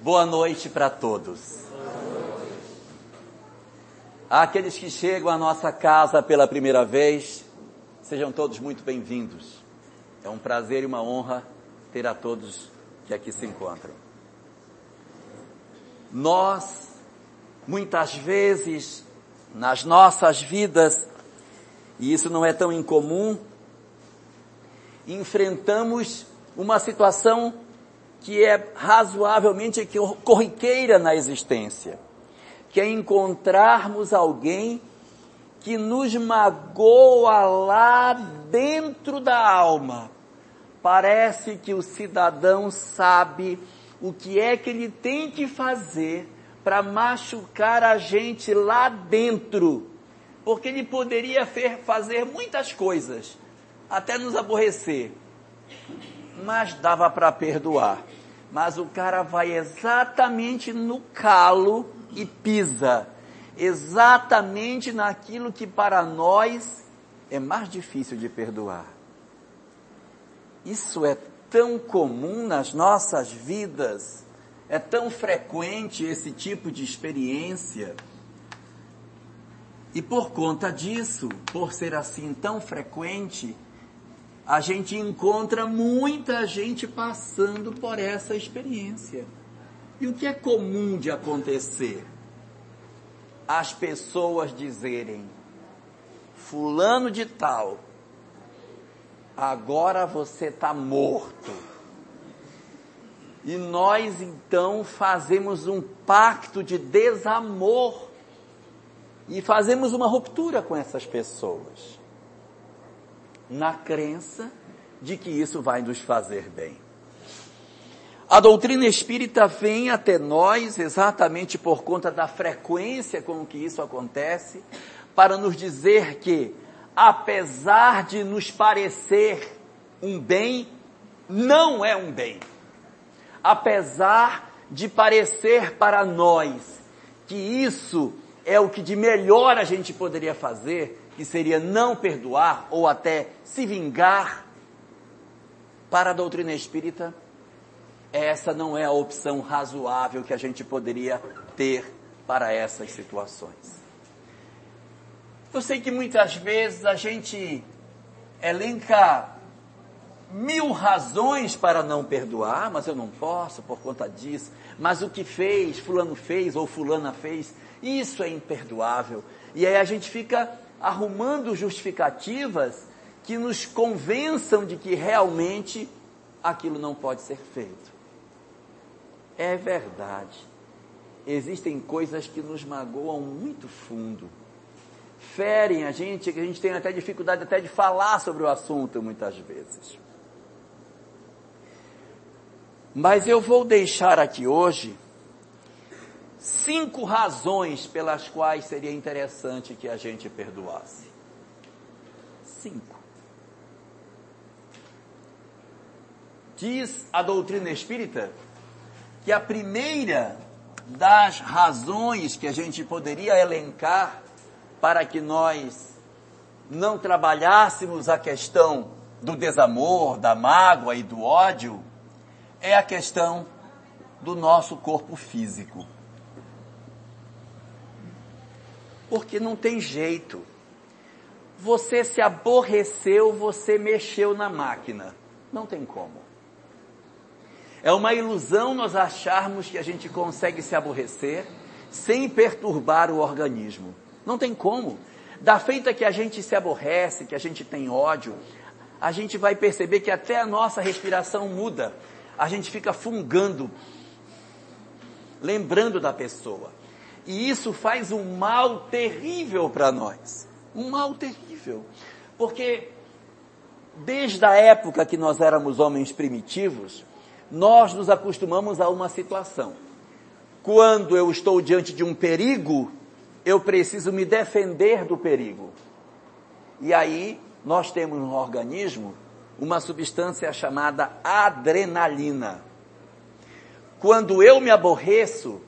Boa noite para todos. Aqueles que chegam à nossa casa pela primeira vez, sejam todos muito bem-vindos. É um prazer e uma honra ter a todos que aqui se encontram. Nós, muitas vezes, nas nossas vidas, e isso não é tão incomum, enfrentamos uma situação que é razoavelmente corriqueira na existência, que é encontrarmos alguém que nos magoa lá dentro da alma. Parece que o cidadão sabe o que é que ele tem que fazer para machucar a gente lá dentro. Porque ele poderia fazer muitas coisas, até nos aborrecer. Mas dava para perdoar. Mas o cara vai exatamente no calo e pisa. Exatamente naquilo que para nós é mais difícil de perdoar. Isso é tão comum nas nossas vidas, é tão frequente esse tipo de experiência. E por conta disso, por ser assim tão frequente, a gente encontra muita gente passando por essa experiência. E o que é comum de acontecer? As pessoas dizerem, fulano de tal, agora você está morto. E nós então fazemos um pacto de desamor e fazemos uma ruptura com essas pessoas, na crença de que isso vai nos fazer bem. A doutrina espírita vem até nós exatamente por conta da frequência com que isso acontece, para nos dizer que, apesar de nos parecer um bem, não é um bem. Apesar de parecer para nós que isso é o que de melhor a gente poderia fazer, que seria não perdoar ou até se vingar, para a doutrina espírita, essa não é a opção razoável que a gente poderia ter para essas situações. Eu sei que muitas vezes a gente elenca mil razões para não perdoar, mas eu não posso por conta disso. Mas o que fez, fulano fez ou fulana fez, isso é imperdoável. E aí a gente fica arrumando justificativas que nos convençam de que realmente aquilo não pode ser feito. É verdade. Existem coisas que nos magoam muito fundo. Ferem a gente, que a gente tem até dificuldade até de falar sobre o assunto muitas vezes. Mas eu vou deixar aqui hoje cinco razões pelas quais seria interessante que a gente perdoasse. Cinco. Diz a doutrina espírita que a primeira das razões que a gente poderia elencar para que nós não trabalhássemos a questão do desamor, da mágoa e do ódio é a questão do nosso corpo físico. Porque não tem jeito. Você se aborreceu, você mexeu na máquina. Não tem como. É uma ilusão nós acharmos que a gente consegue se aborrecer sem perturbar o organismo. Não tem como. Da feita que a gente se aborrece, que a gente tem ódio, a gente vai perceber que até a nossa respiração muda. A gente fica fungando, lembrando da pessoa. E isso faz um mal terrível para nós. Um mal terrível. Porque desde a época que nós éramos homens primitivos, nós nos acostumamos a uma situação. Quando eu estou diante de um perigo, eu preciso me defender do perigo. E aí nós temos no organismo uma substância chamada adrenalina. Quando eu me aborreço,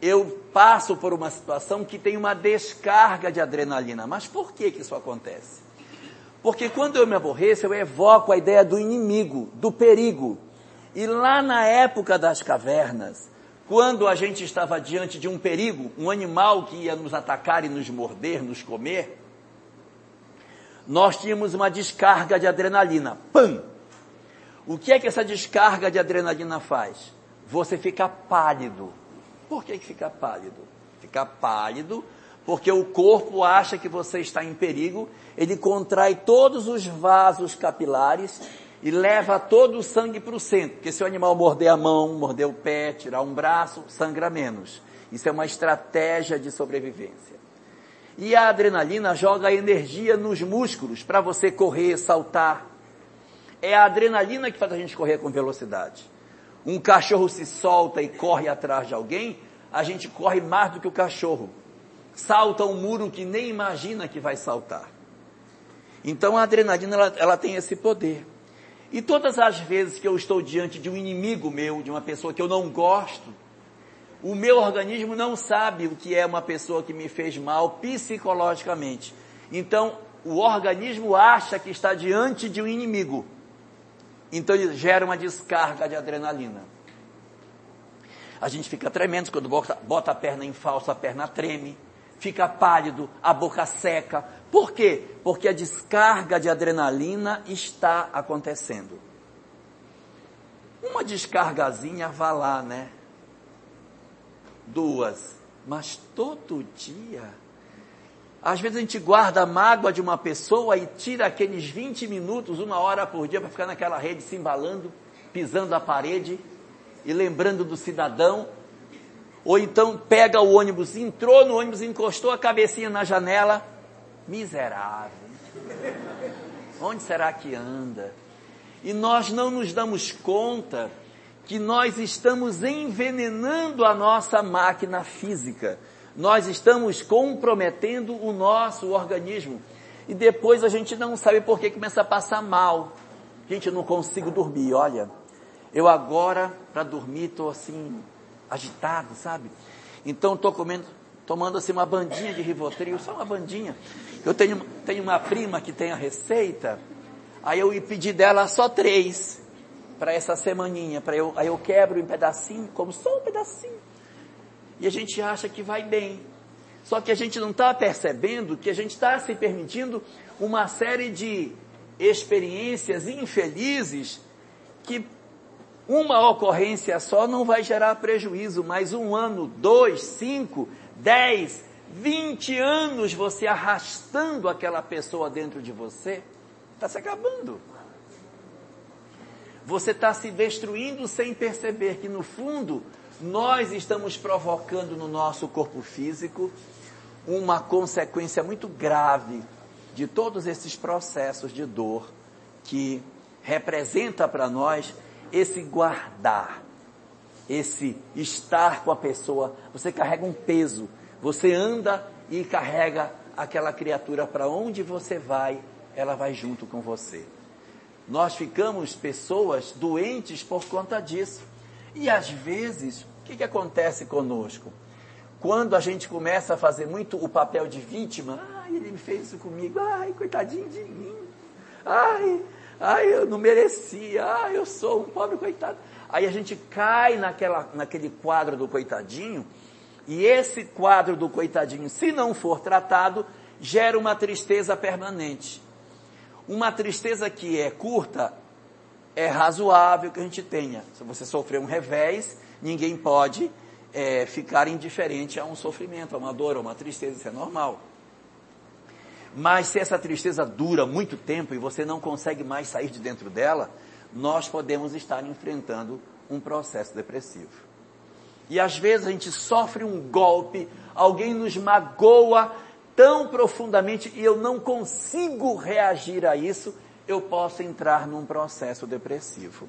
eu passo por uma situação que tem uma descarga de adrenalina. Mas por que, que isso acontece? Porque quando eu me aborreço, eu evoco a ideia do inimigo, do perigo. E lá na época das cavernas, quando a gente estava diante de um perigo, um animal que ia nos atacar e nos morder, nos comer, nós tínhamos uma descarga de adrenalina. Pam! O que é que essa descarga de adrenalina faz? Você fica pálido. Por que, que fica pálido? Fica pálido porque o corpo acha que você está em perigo, ele contrai todos os vasos capilares e leva todo o sangue para o centro. Porque se o animal morder a mão, morder o pé, tirar um braço, sangra menos. Isso é uma estratégia de sobrevivência. E a adrenalina joga energia nos músculos para você correr, saltar. É a adrenalina que faz a gente correr com velocidade. Um cachorro se solta e corre atrás de alguém, a gente corre mais do que o cachorro. Salta um muro que nem imagina que vai saltar. Então a adrenalina ela, ela tem esse poder. E todas as vezes que eu estou diante de um inimigo meu, de uma pessoa que eu não gosto, o meu organismo não sabe o que é uma pessoa que me fez mal psicologicamente. Então, o organismo acha que está diante de um inimigo. Então, ele gera uma descarga de adrenalina. A gente fica tremendo quando bota, bota a perna em falso, a perna treme, fica pálido, a boca seca, por quê? Porque a descarga de adrenalina está acontecendo. Uma descargazinha vá lá, né? Duas. Mas todo dia. Às vezes a gente guarda a mágoa de uma pessoa e tira aqueles 20 minutos, uma hora por dia, para ficar naquela rede se embalando, pisando a parede e lembrando do cidadão. Ou então pega o ônibus, entrou no ônibus, encostou a cabecinha na janela Miserável. Onde será que anda? E nós não nos damos conta que nós estamos envenenando a nossa máquina física. Nós estamos comprometendo o nosso organismo. E depois a gente não sabe por que começa a passar mal. Gente, eu não consigo dormir, olha. Eu agora, para dormir, estou assim, agitado, sabe? Então estou comendo tomando assim uma bandinha de Rivotril, só uma bandinha. Eu tenho, tenho uma prima que tem a receita, aí eu pedi dela só três para essa semaninha, para eu, aí eu quebro em pedacinho, como só um pedacinho. E a gente acha que vai bem. Só que a gente não está percebendo que a gente está se permitindo uma série de experiências infelizes que uma ocorrência só não vai gerar prejuízo, mas um ano, dois, cinco, 10, 20 anos você arrastando aquela pessoa dentro de você, está se acabando. Você está se destruindo sem perceber que no fundo nós estamos provocando no nosso corpo físico uma consequência muito grave de todos esses processos de dor que representa para nós esse guardar, esse estar com a pessoa, você carrega um peso, você anda e carrega aquela criatura para onde você vai, ela vai junto com você. Nós ficamos pessoas doentes por conta disso. E às vezes, o que, que acontece conosco? Quando a gente começa a fazer muito o papel de vítima, ai, ele me fez isso comigo, ai, coitadinho de mim, ai, ai, eu não merecia, ai, eu sou um pobre coitado. Aí a gente cai naquela, naquele quadro do coitadinho, e esse quadro do coitadinho, se não for tratado, gera uma tristeza permanente. Uma tristeza que é curta, é razoável que a gente tenha. Se você sofrer um revés, ninguém pode é, ficar indiferente a um sofrimento, a uma dor, a uma tristeza, isso é normal. Mas se essa tristeza dura muito tempo e você não consegue mais sair de dentro dela, nós podemos estar enfrentando um processo depressivo. E às vezes a gente sofre um golpe, alguém nos magoa tão profundamente e eu não consigo reagir a isso, eu posso entrar num processo depressivo.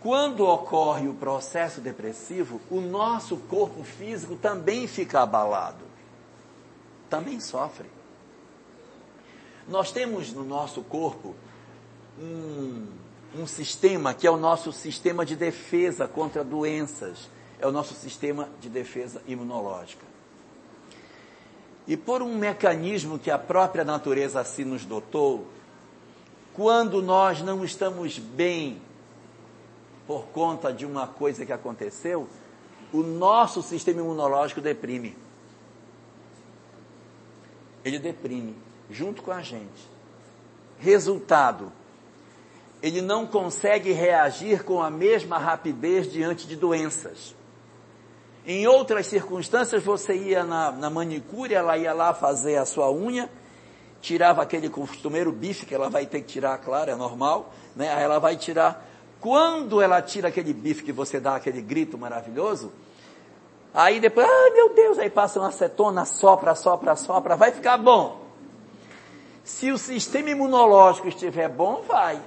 Quando ocorre o processo depressivo, o nosso corpo físico também fica abalado. Também sofre. Nós temos no nosso corpo um, um sistema que é o nosso sistema de defesa contra doenças, é o nosso sistema de defesa imunológica. E por um mecanismo que a própria natureza assim nos dotou, quando nós não estamos bem, por conta de uma coisa que aconteceu, o nosso sistema imunológico deprime. Ele deprime, junto com a gente. Resultado, ele não consegue reagir com a mesma rapidez diante de doenças. Em outras circunstâncias, você ia na, na manicure, ela ia lá fazer a sua unha, tirava aquele costumeiro bife, que ela vai ter que tirar, claro, é normal, né? Aí ela vai tirar. Quando ela tira aquele bife que você dá aquele grito maravilhoso, aí depois, ai meu Deus, aí passa uma acetona, sopra, sopra, sopra, vai ficar bom. Se o sistema imunológico estiver bom, vai.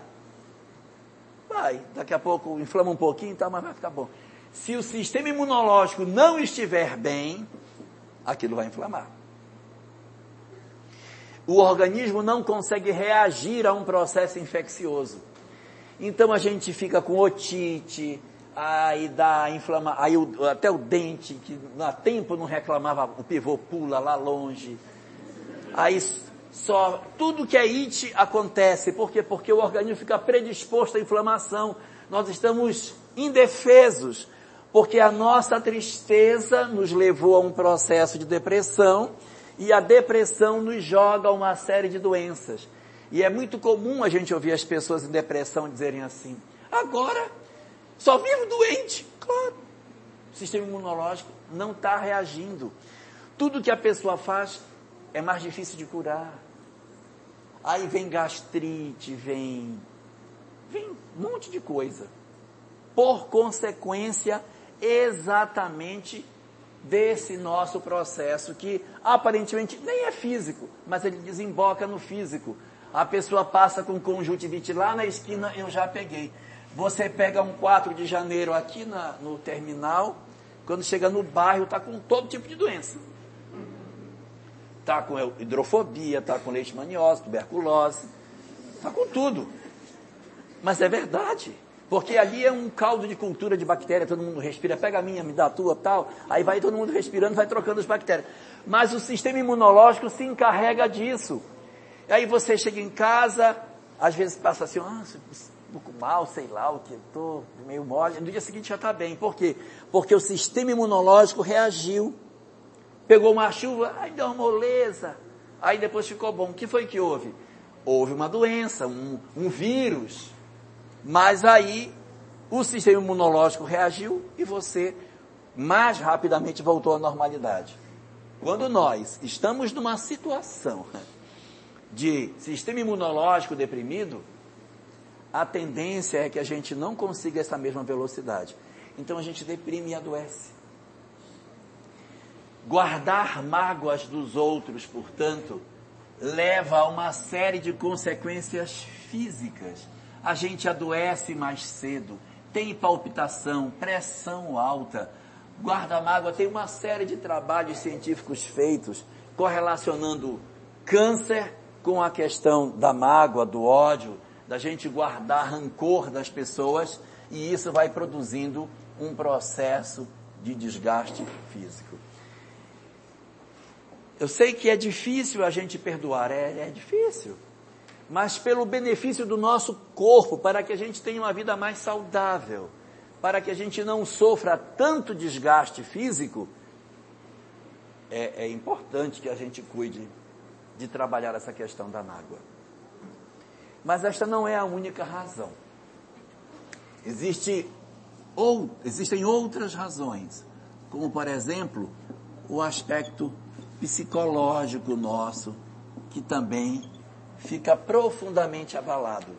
Vai. Daqui a pouco inflama um pouquinho, tá, mas vai ficar bom. Se o sistema imunológico não estiver bem, aquilo vai inflamar o organismo não consegue reagir a um processo infeccioso. Então a gente fica com otite, aí dá inflama, aí o, até o dente, que há tempo não reclamava, o pivô pula lá longe. Aí só, tudo que é it acontece. Por quê? Porque o organismo fica predisposto à inflamação. Nós estamos indefesos, porque a nossa tristeza nos levou a um processo de depressão, e a depressão nos joga uma série de doenças. E é muito comum a gente ouvir as pessoas em depressão dizerem assim: agora só vivo doente. Claro, o sistema imunológico não está reagindo. Tudo que a pessoa faz é mais difícil de curar. Aí vem gastrite, vem, vem um monte de coisa. Por consequência, exatamente desse nosso processo que aparentemente nem é físico, mas ele desemboca no físico. A pessoa passa com conjuntivite lá na esquina, eu já peguei. Você pega um 4 de janeiro aqui na, no terminal, quando chega no bairro, está com todo tipo de doença. Está com hidrofobia, está com leishmaniose, tuberculose, está com tudo. Mas é verdade. Porque ali é um caldo de cultura de bactéria, todo mundo respira, pega a minha, me dá a tua, tal. Aí vai todo mundo respirando, vai trocando as bactérias. Mas o sistema imunológico se encarrega disso. Aí você chega em casa, às vezes passa assim, ah, um pouco mal, sei lá o que, estou meio mole. No dia seguinte já está bem. Por quê? Porque o sistema imunológico reagiu. Pegou uma chuva, aí deu uma moleza. Aí depois ficou bom. O que foi que houve? Houve uma doença, um, um vírus mas aí o sistema imunológico reagiu e você mais rapidamente voltou à normalidade. Quando nós estamos numa situação de sistema imunológico deprimido, a tendência é que a gente não consiga essa mesma velocidade. Então a gente deprime e adoece. Guardar mágoas dos outros, portanto, leva a uma série de consequências físicas a gente adoece mais cedo, tem palpitação, pressão alta. Guarda-mágoa tem uma série de trabalhos científicos feitos correlacionando câncer com a questão da mágoa, do ódio, da gente guardar rancor das pessoas e isso vai produzindo um processo de desgaste físico. Eu sei que é difícil a gente perdoar, é, é difícil mas pelo benefício do nosso corpo, para que a gente tenha uma vida mais saudável, para que a gente não sofra tanto desgaste físico, é, é importante que a gente cuide de trabalhar essa questão da mágoa. Mas esta não é a única razão. Existe ou, existem outras razões, como por exemplo, o aspecto psicológico nosso, que também fica profundamente abalado.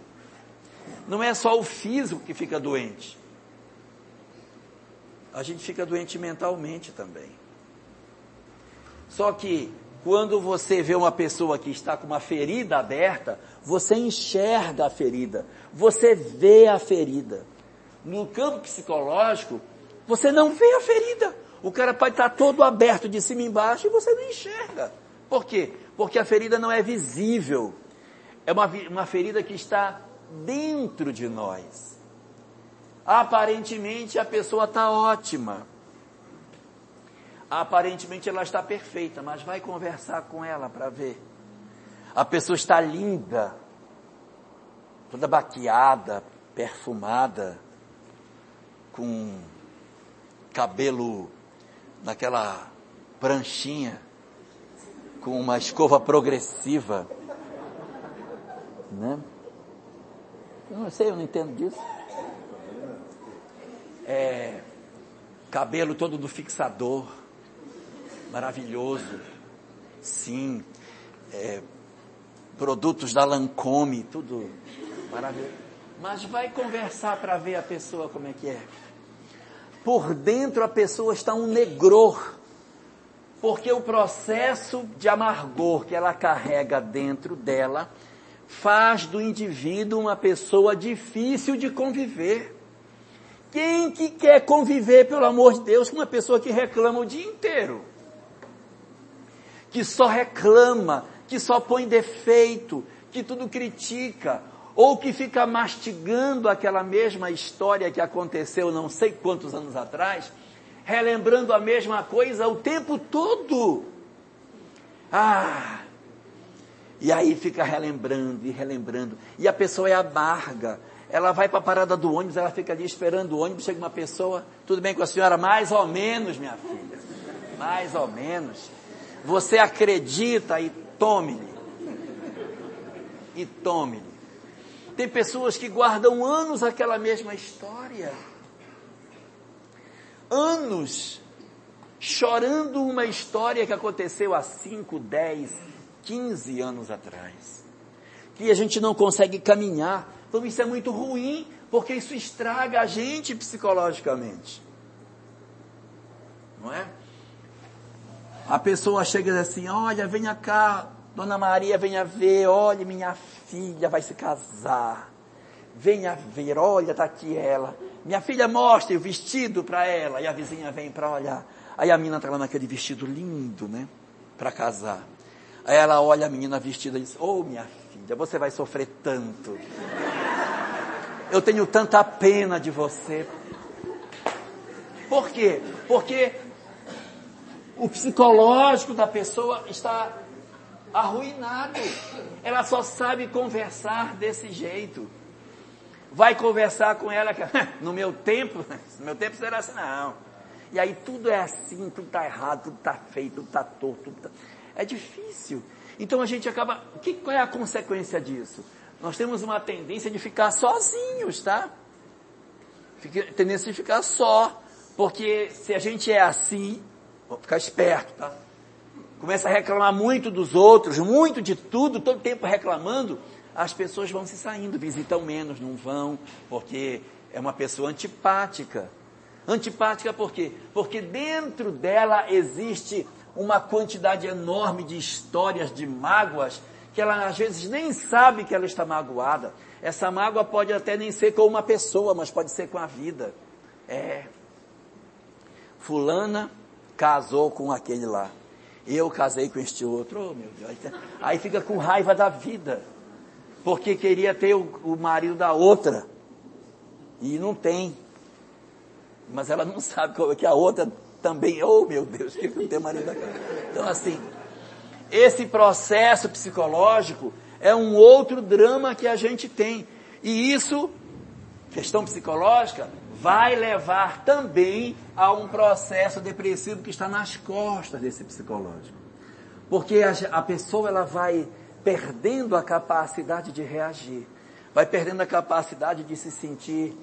Não é só o físico que fica doente. A gente fica doente mentalmente também. Só que quando você vê uma pessoa que está com uma ferida aberta, você enxerga a ferida, você vê a ferida. No campo psicológico, você não vê a ferida. O cara pode estar todo aberto de cima e embaixo e você não enxerga. Por quê? Porque a ferida não é visível é uma, uma ferida que está dentro de nós. Aparentemente a pessoa está ótima. Aparentemente ela está perfeita, mas vai conversar com ela para ver. A pessoa está linda, toda baqueada, perfumada, com cabelo naquela pranchinha, com uma escova progressiva, né? Eu não sei, eu não entendo disso. É, cabelo todo do fixador, maravilhoso, sim. É, produtos da Lancome, tudo maravilhoso. Mas vai conversar para ver a pessoa como é que é. Por dentro a pessoa está um negror, porque o processo de amargor que ela carrega dentro dela faz do indivíduo uma pessoa difícil de conviver. Quem que quer conviver, pelo amor de Deus, com uma pessoa que reclama o dia inteiro? Que só reclama, que só põe defeito, que tudo critica, ou que fica mastigando aquela mesma história que aconteceu não sei quantos anos atrás, relembrando a mesma coisa o tempo todo. Ah, e aí fica relembrando e relembrando. E a pessoa é amarga. Ela vai para a parada do ônibus, ela fica ali esperando o ônibus, chega uma pessoa, tudo bem com a senhora? Mais ou menos, minha filha. Mais ou menos. Você acredita e tome-lhe. E tome-lhe. Tem pessoas que guardam anos aquela mesma história. Anos chorando uma história que aconteceu há 5, 10, 15 anos atrás. Que a gente não consegue caminhar. Então isso é muito ruim, porque isso estraga a gente psicologicamente. Não é? A pessoa chega e diz assim: Olha, venha cá, Dona Maria, venha ver, olha, minha filha vai se casar. Venha ver, olha, está aqui ela. Minha filha mostra o vestido para ela. E a vizinha vem para olhar. Aí a menina está lá naquele vestido lindo, né? Para casar. Aí ela olha a menina vestida e diz: Ô oh, minha filha, você vai sofrer tanto. Eu tenho tanta pena de você. Por quê? Porque o psicológico da pessoa está arruinado. Ela só sabe conversar desse jeito. Vai conversar com ela, no meu tempo, no meu tempo será assim, não. E aí tudo é assim, tudo está errado, tudo está feio, tudo está torto. Tudo tá... É difícil. Então a gente acaba. Que, qual é a consequência disso? Nós temos uma tendência de ficar sozinhos, tá? Fica, tendência de ficar só. Porque se a gente é assim, vamos ficar esperto, tá? começa a reclamar muito dos outros, muito de tudo, todo tempo reclamando, as pessoas vão se saindo, visitam menos, não vão, porque é uma pessoa antipática. Antipática por quê? Porque dentro dela existe uma quantidade enorme de histórias, de mágoas, que ela às vezes nem sabe que ela está magoada. Essa mágoa pode até nem ser com uma pessoa, mas pode ser com a vida. É. Fulana casou com aquele lá. Eu casei com este outro, oh, meu Deus. Aí fica com raiva da vida, porque queria ter o, o marido da outra, e não tem. Mas ela não sabe é que a outra também, oh meu Deus, que não tem marido da Então assim, esse processo psicológico é um outro drama que a gente tem. E isso, questão psicológica, vai levar também a um processo depressivo que está nas costas desse psicológico. Porque a, a pessoa ela vai perdendo a capacidade de reagir, vai perdendo a capacidade de se sentir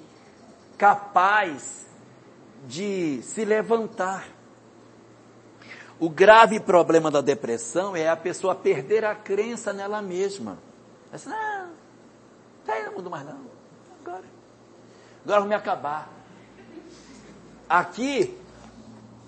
capaz de se levantar. O grave problema da depressão é a pessoa perder a crença nela mesma. Assim, não, aí não mudo mais não. Agora agora vou me acabar. Aqui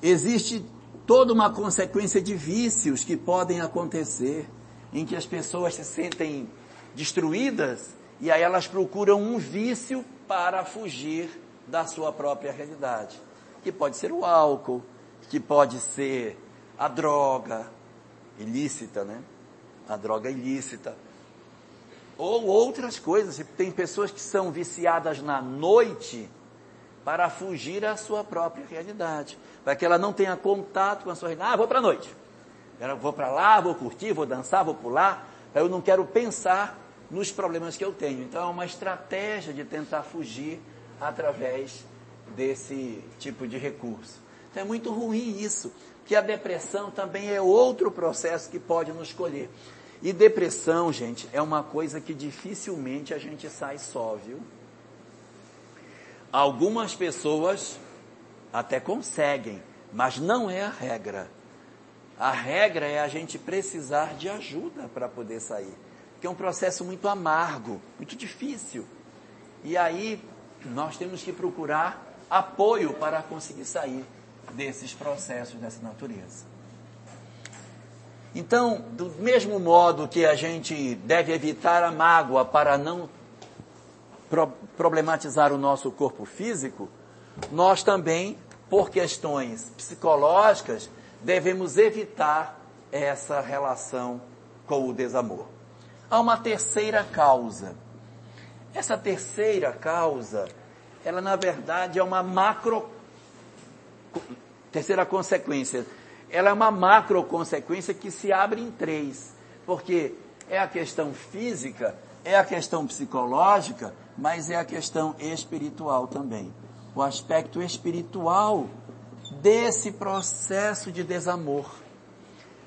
existe toda uma consequência de vícios que podem acontecer, em que as pessoas se sentem destruídas e aí elas procuram um vício para fugir da sua própria realidade. Que pode ser o álcool, que pode ser a droga ilícita, né? A droga ilícita ou outras coisas. Tem pessoas que são viciadas na noite para fugir à sua própria realidade. Para que ela não tenha contato com a sua realidade. Ah, vou para a noite. Eu vou para lá, vou curtir, vou dançar, vou pular. Eu não quero pensar nos problemas que eu tenho. Então é uma estratégia de tentar fugir através desse tipo de recurso. Então é muito ruim isso, que a depressão também é outro processo que pode nos colher. E depressão, gente, é uma coisa que dificilmente a gente sai só, viu? Algumas pessoas até conseguem, mas não é a regra. A regra é a gente precisar de ajuda para poder sair. Que é um processo muito amargo, muito difícil. E aí nós temos que procurar apoio para conseguir sair desses processos dessa natureza. Então, do mesmo modo que a gente deve evitar a mágoa para não pro problematizar o nosso corpo físico, nós também, por questões psicológicas, devemos evitar essa relação com o desamor. Há uma terceira causa. Essa terceira causa, ela na verdade é uma macro terceira consequência. Ela é uma macro consequência que se abre em três, porque é a questão física, é a questão psicológica, mas é a questão espiritual também. O aspecto espiritual desse processo de desamor.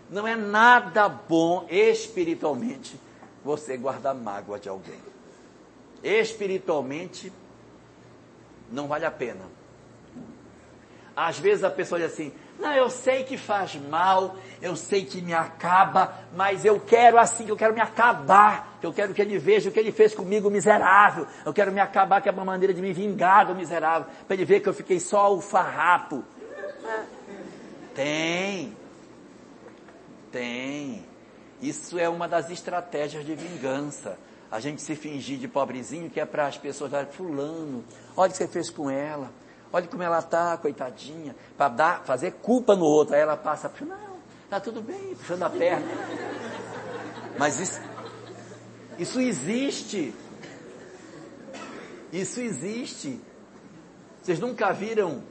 Não é nada bom espiritualmente você guardar mágoa de alguém. Espiritualmente, não vale a pena. Às vezes a pessoa diz assim, não, eu sei que faz mal, eu sei que me acaba, mas eu quero assim, eu quero me acabar, eu quero que ele veja o que ele fez comigo miserável, eu quero me acabar, que é uma maneira de me vingar do miserável, para ele ver que eu fiquei só o farrapo. Tem, tem. Isso é uma das estratégias de vingança. A gente se fingir de pobrezinho, que é para as pessoas darem, fulano, olha o que você fez com ela Olha como ela está, coitadinha, para fazer culpa no outro. Aí ela passa, não, está tudo bem, puxando a perna. Mas isso, isso existe. Isso existe. Vocês nunca viram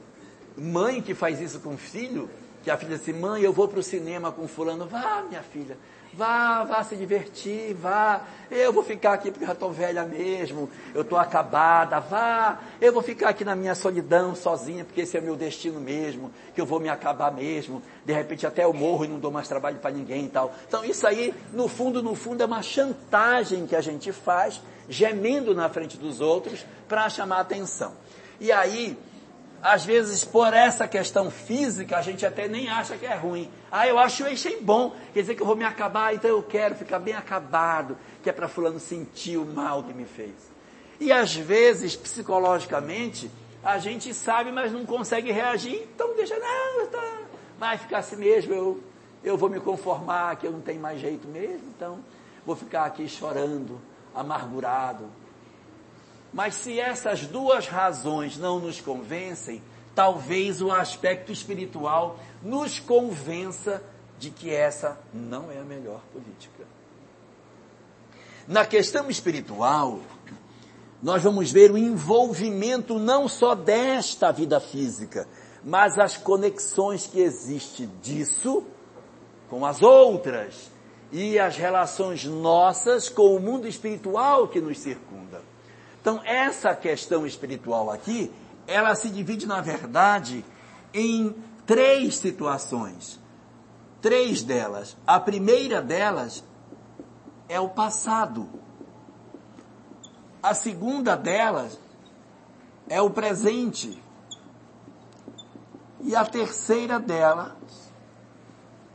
mãe que faz isso com filho? Que a filha diz assim, mãe, eu vou para o cinema com fulano. Vá, minha filha. Vá, vá se divertir, vá. Eu vou ficar aqui porque já estou velha mesmo, eu estou acabada, vá. Eu vou ficar aqui na minha solidão, sozinha, porque esse é o meu destino mesmo, que eu vou me acabar mesmo. De repente até eu morro e não dou mais trabalho para ninguém e tal. Então isso aí, no fundo, no fundo, é uma chantagem que a gente faz, gemendo na frente dos outros, para chamar atenção. E aí, às vezes, por essa questão física, a gente até nem acha que é ruim. Ah, eu acho eu achei bom. Quer dizer que eu vou me acabar, então eu quero ficar bem acabado, que é para fulano sentir o mal que me fez. E às vezes, psicologicamente, a gente sabe, mas não consegue reagir, então deixa, não, tá, vai ficar assim mesmo, eu, eu vou me conformar, que eu não tenho mais jeito mesmo, então vou ficar aqui chorando, amargurado, mas se essas duas razões não nos convencem, talvez o aspecto espiritual nos convença de que essa não é a melhor política. Na questão espiritual, nós vamos ver o envolvimento não só desta vida física, mas as conexões que existem disso com as outras e as relações nossas com o mundo espiritual que nos circunda. Então, essa questão espiritual aqui, ela se divide, na verdade, em três situações. Três delas. A primeira delas é o passado. A segunda delas é o presente. E a terceira delas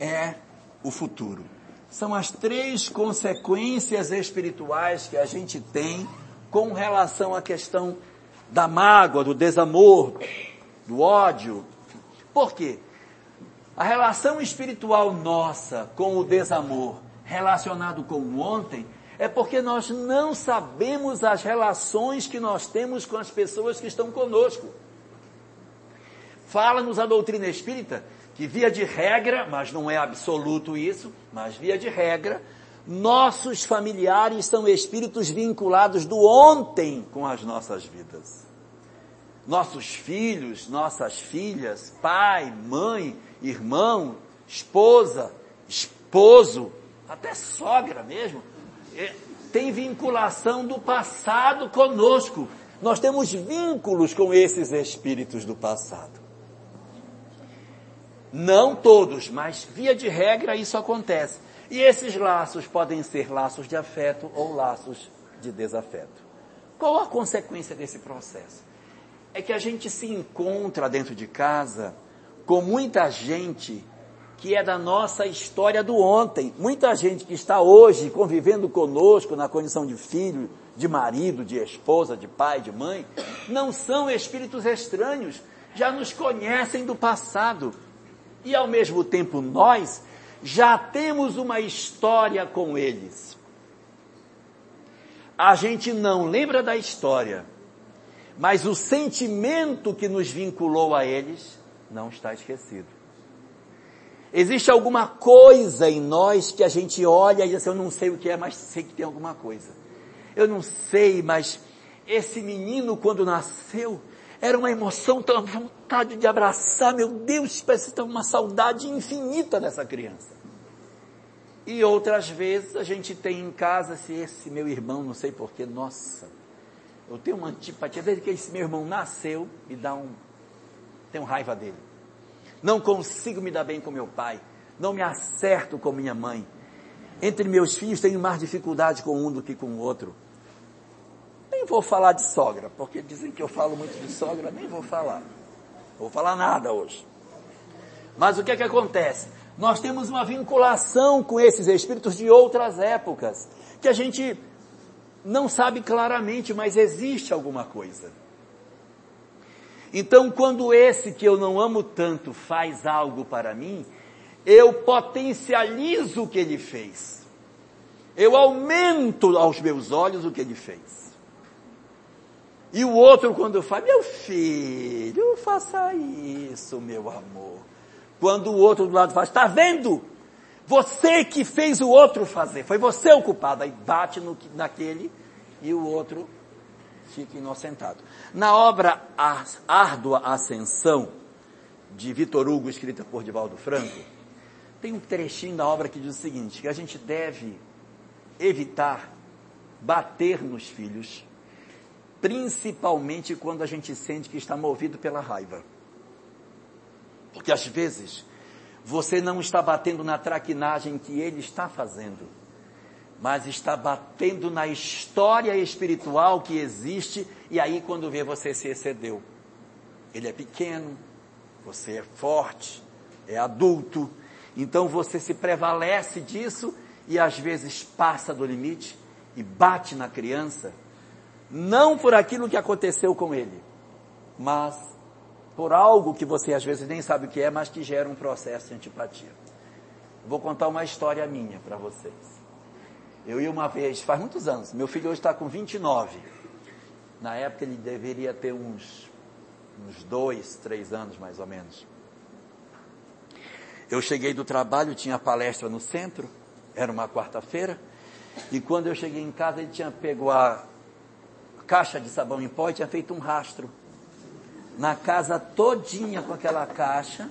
é o futuro. São as três consequências espirituais que a gente tem com relação à questão da mágoa, do desamor, do ódio. Por quê? A relação espiritual nossa com o desamor relacionado com o ontem é porque nós não sabemos as relações que nós temos com as pessoas que estão conosco. Fala-nos a doutrina espírita que via de regra, mas não é absoluto isso, mas via de regra, nossos familiares são espíritos vinculados do ontem com as nossas vidas. Nossos filhos, nossas filhas, pai, mãe, irmão, esposa, esposo, até sogra mesmo, é, tem vinculação do passado conosco. nós temos vínculos com esses espíritos do passado. Não todos, mas via de regra isso acontece. E esses laços podem ser laços de afeto ou laços de desafeto. Qual a consequência desse processo? É que a gente se encontra dentro de casa com muita gente que é da nossa história do ontem. Muita gente que está hoje convivendo conosco na condição de filho, de marido, de esposa, de pai, de mãe, não são espíritos estranhos, já nos conhecem do passado. E ao mesmo tempo nós já temos uma história com eles. A gente não lembra da história, mas o sentimento que nos vinculou a eles não está esquecido. Existe alguma coisa em nós que a gente olha e diz assim, eu não sei o que é, mas sei que tem alguma coisa. Eu não sei, mas esse menino quando nasceu, era uma emoção, uma vontade de abraçar, meu Deus, parece ter uma saudade infinita dessa criança. E outras vezes a gente tem em casa, se esse meu irmão, não sei porquê, nossa, eu tenho uma antipatia, desde que esse meu irmão nasceu, me dá um, tenho raiva dele. Não consigo me dar bem com meu pai, não me acerto com minha mãe. Entre meus filhos tenho mais dificuldade com um do que com o outro. Nem vou falar de sogra, porque dizem que eu falo muito de sogra, nem vou falar. Vou falar nada hoje. Mas o que é que acontece? Nós temos uma vinculação com esses espíritos de outras épocas, que a gente não sabe claramente, mas existe alguma coisa. Então, quando esse que eu não amo tanto faz algo para mim, eu potencializo o que ele fez. Eu aumento aos meus olhos o que ele fez. E o outro quando fala, meu filho, faça isso, meu amor. Quando o outro do lado faz, está vendo? Você que fez o outro fazer, foi você o culpado. Aí bate no, naquele e o outro fica inocentado. Na obra Árdua Ascensão, de Vitor Hugo, escrita por Divaldo Franco, tem um trechinho da obra que diz o seguinte, que a gente deve evitar bater nos filhos, principalmente quando a gente sente que está movido pela raiva. Porque às vezes você não está batendo na traquinagem que ele está fazendo, mas está batendo na história espiritual que existe e aí quando vê você se excedeu. Ele é pequeno, você é forte, é adulto, então você se prevalece disso e às vezes passa do limite e bate na criança não por aquilo que aconteceu com ele, mas por algo que você às vezes nem sabe o que é, mas que gera um processo de antipatia. Vou contar uma história minha para vocês. Eu ia uma vez, faz muitos anos, meu filho hoje está com 29. Na época ele deveria ter uns, uns dois, três anos mais ou menos. Eu cheguei do trabalho, tinha palestra no centro, era uma quarta-feira, e quando eu cheguei em casa ele tinha pego a caixa de sabão em pó e tinha feito um rastro na casa todinha com aquela caixa.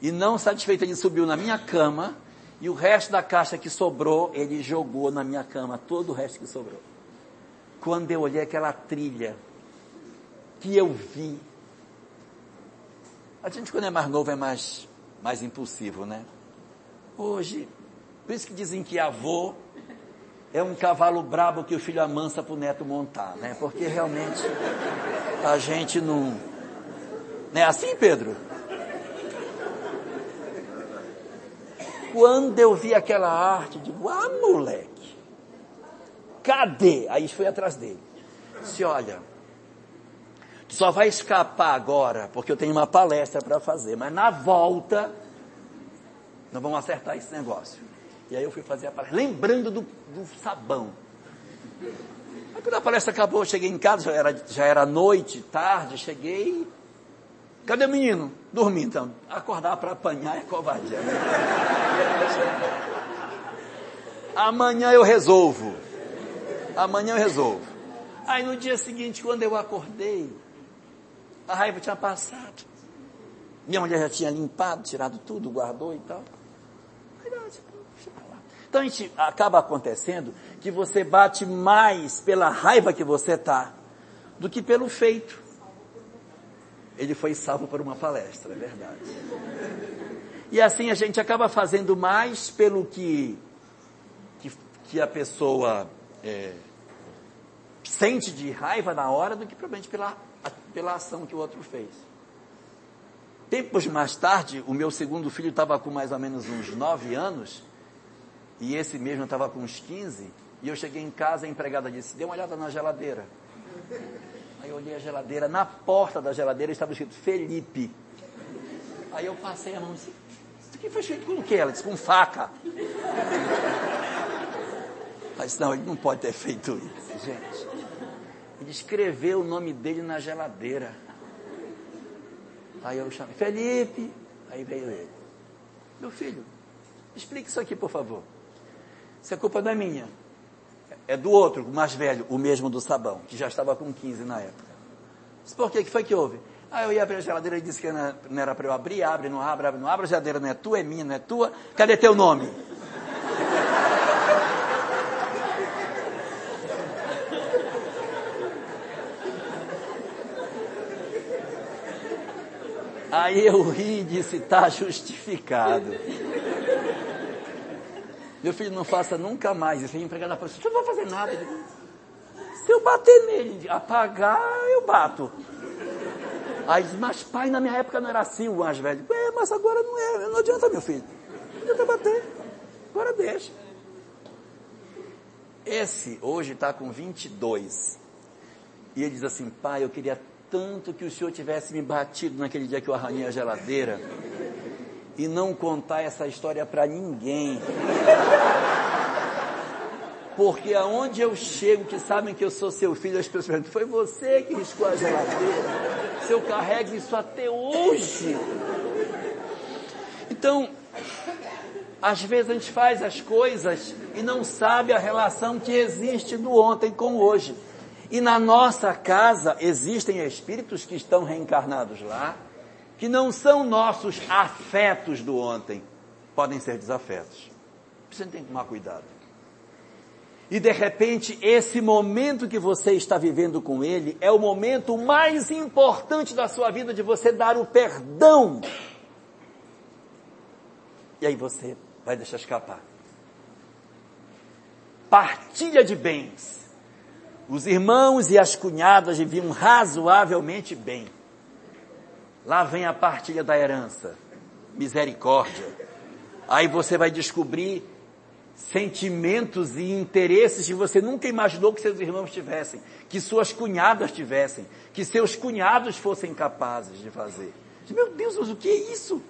E não satisfeito, ele subiu na minha cama e o resto da caixa que sobrou, ele jogou na minha cama, todo o resto que sobrou. Quando eu olhei aquela trilha que eu vi, a gente quando é mais novo é mais, mais impulsivo, né? Hoje, por isso que dizem que avô é um cavalo brabo que o filho amansa para o neto montar, né? Porque realmente a gente não. Não é assim, Pedro? Quando eu vi aquela arte, digo, ah, moleque, cadê? Aí foi atrás dele. Se olha, tu só vai escapar agora, porque eu tenho uma palestra para fazer, mas na volta, nós vamos acertar esse negócio. E aí eu fui fazer a palestra, lembrando do, do sabão. Aí quando a palestra acabou, eu cheguei em casa, já era, já era noite, tarde, cheguei. Cadê o menino? Dormi então. Acordar para apanhar é covardia. Amanhã eu resolvo. Amanhã eu resolvo. Aí no dia seguinte, quando eu acordei, a raiva tinha passado. Minha mulher já tinha limpado, tirado tudo, guardou e tal. Então a gente acaba acontecendo que você bate mais pela raiva que você está do que pelo feito. Ele foi salvo por uma palestra, é verdade. E assim a gente acaba fazendo mais pelo que, que, que a pessoa é, sente de raiva na hora do que provavelmente pela, pela ação que o outro fez. Tempos mais tarde, o meu segundo filho estava com mais ou menos uns nove anos, e esse mesmo estava com uns 15, e eu cheguei em casa, a empregada disse, dê uma olhada na geladeira. Aí eu olhei a geladeira, na porta da geladeira estava escrito Felipe. Aí eu passei a mão e disse, isso aqui foi feito com o que? Ela disse, com faca. Mas não, ele não pode ter feito isso, gente. Ele escreveu o nome dele na geladeira. Aí eu chamei, Felipe. Aí veio ele. Meu filho, explique isso aqui, por favor. Se a culpa não é minha. É do outro, o mais velho, o mesmo do sabão, que já estava com 15 na época. Disse, por quê? que foi que houve? Aí eu ia abrir a geladeira e disse que não era para eu abrir, abre, não abre, abre, não abre, a geladeira não é tua, é minha, não é tua. Cadê teu nome? Aí eu ri e disse, está justificado. Meu filho, não faça nunca mais isso. Ele empregado falou, você não vai fazer nada. Se eu bater nele, apagar, eu bato. Aí diz, mas pai, na minha época não era assim, o mais velho. É, mas agora não é, não adianta, meu filho. Não adianta bater. Agora deixa. Esse hoje está com 22. E ele diz assim, pai, eu queria tanto que o senhor tivesse me batido naquele dia que eu arranhei a geladeira e não contar essa história para ninguém. Porque aonde eu chego, que sabem que eu sou seu filho, as pessoas perguntam, foi você que riscou a geladeira? Se eu carrego isso até hoje. Então, às vezes a gente faz as coisas e não sabe a relação que existe do ontem com hoje. E na nossa casa existem espíritos que estão reencarnados lá, que não são nossos afetos do ontem, podem ser desafetos. Você tem que tomar cuidado. E de repente, esse momento que você está vivendo com ele é o momento mais importante da sua vida de você dar o perdão. E aí você vai deixar escapar. Partilha de bens. Os irmãos e as cunhadas viviam razoavelmente bem. Lá vem a partilha da herança. Misericórdia. Aí você vai descobrir sentimentos e interesses que você nunca imaginou que seus irmãos tivessem, que suas cunhadas tivessem, que seus cunhados fossem capazes de fazer. Meu Deus, mas o que é isso?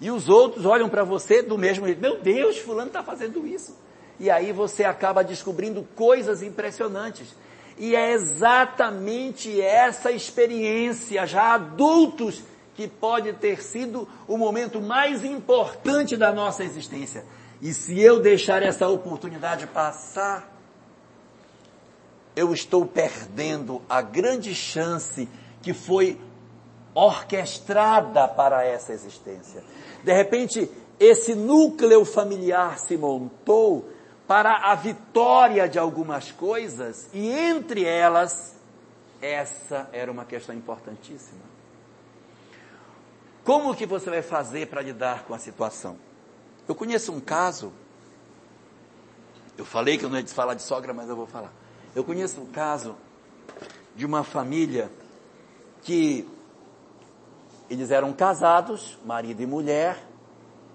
E os outros olham para você do mesmo jeito. Meu Deus, fulano está fazendo isso. E aí você acaba descobrindo coisas impressionantes. E é exatamente essa experiência, já adultos, que pode ter sido o momento mais importante da nossa existência. E se eu deixar essa oportunidade passar, eu estou perdendo a grande chance que foi orquestrada para essa existência. De repente, esse núcleo familiar se montou para a vitória de algumas coisas, e entre elas, essa era uma questão importantíssima. Como que você vai fazer para lidar com a situação? Eu conheço um caso, eu falei que eu não ia falar de sogra, mas eu vou falar. Eu conheço um caso de uma família que eles eram casados, marido e mulher,